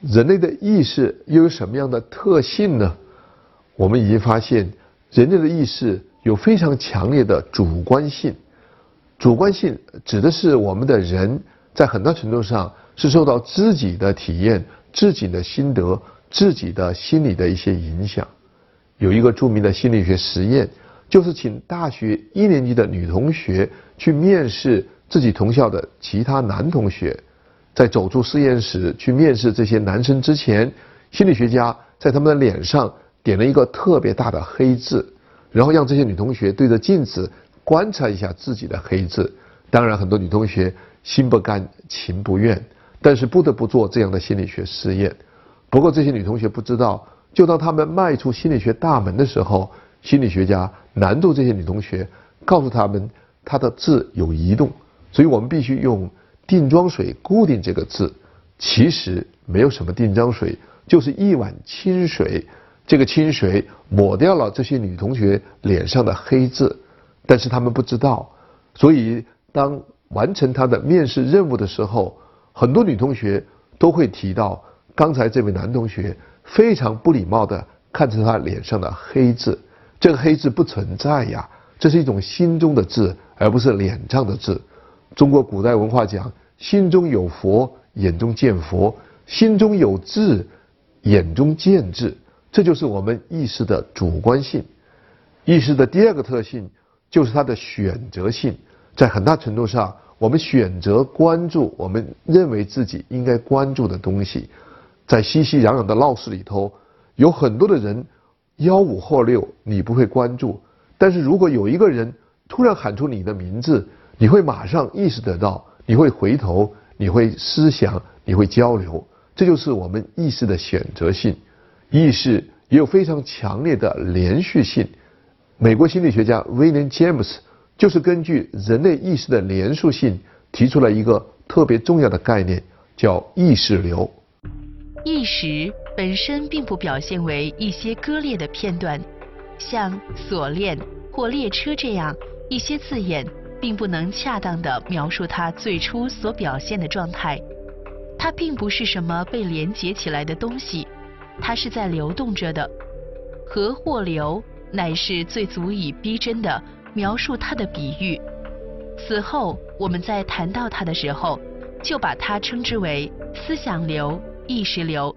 人类的意识又有什么样的特性呢？我们已经发现，人类的意识有非常强烈的主观性。主观性指的是我们的人在很大程度上是受到自己的体验、自己的心得、自己的心理的一些影响。有一个著名的心理学实验，就是请大学一年级的女同学去面试自己同校的其他男同学。在走出实验室去面试这些男生之前，心理学家在他们的脸上点了一个特别大的黑字，然后让这些女同学对着镜子观察一下自己的黑字。当然，很多女同学心不甘情不愿，但是不得不做这样的心理学实验。不过，这些女同学不知道，就当她们迈出心理学大门的时候，心理学家拦住这些女同学，告诉她们她的字有移动，所以我们必须用。定妆水固定这个字，其实没有什么定妆水，就是一碗清水。这个清水抹掉了这些女同学脸上的黑字，但是他们不知道。所以当完成他的面试任务的时候，很多女同学都会提到，刚才这位男同学非常不礼貌的看着他脸上的黑字。这个黑字不存在呀，这是一种心中的字，而不是脸上的字。中国古代文化讲。心中有佛，眼中见佛；心中有智，眼中见智。这就是我们意识的主观性。意识的第二个特性就是它的选择性。在很大程度上，我们选择关注我们认为自己应该关注的东西。在熙熙攘攘的闹市里头，有很多的人吆五喝六，你不会关注；但是如果有一个人突然喊出你的名字，你会马上意识得到。你会回头，你会思想，你会交流，这就是我们意识的选择性。意识也有非常强烈的连续性。美国心理学家威廉·詹姆斯就是根据人类意识的连续性，提出了一个特别重要的概念，叫意识流。意识本身并不表现为一些割裂的片段，像锁链或列车这样一些字眼。并不能恰当地描述它最初所表现的状态，它并不是什么被连接起来的东西，它是在流动着的。和或流乃是最足以逼真的描述它的比喻。此后我们在谈到它的时候，就把它称之为思想流、意识流。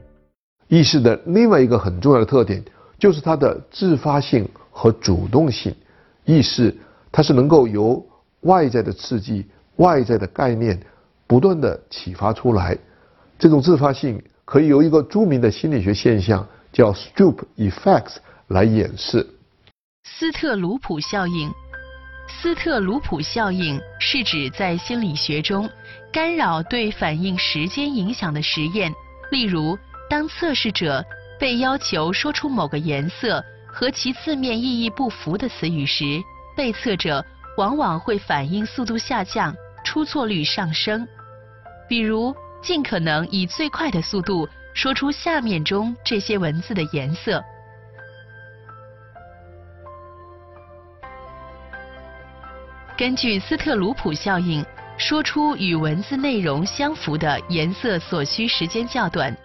意识的另外一个很重要的特点就是它的自发性和主动性。意识它是能够由外在的刺激、外在的概念不断的启发出来，这种自发性可以由一个著名的心理学现象叫 Stroop Effects 来演示。斯特鲁普效应。斯特鲁普效应是指在心理学中干扰对反应时间影响的实验，例如当测试者被要求说出某个颜色和其字面意义不符的词语时，被测者。往往会反应速度下降，出错率上升。比如，尽可能以最快的速度说出下面中这些文字的颜色。根据斯特鲁普效应，说出与文字内容相符的颜色所需时间较短，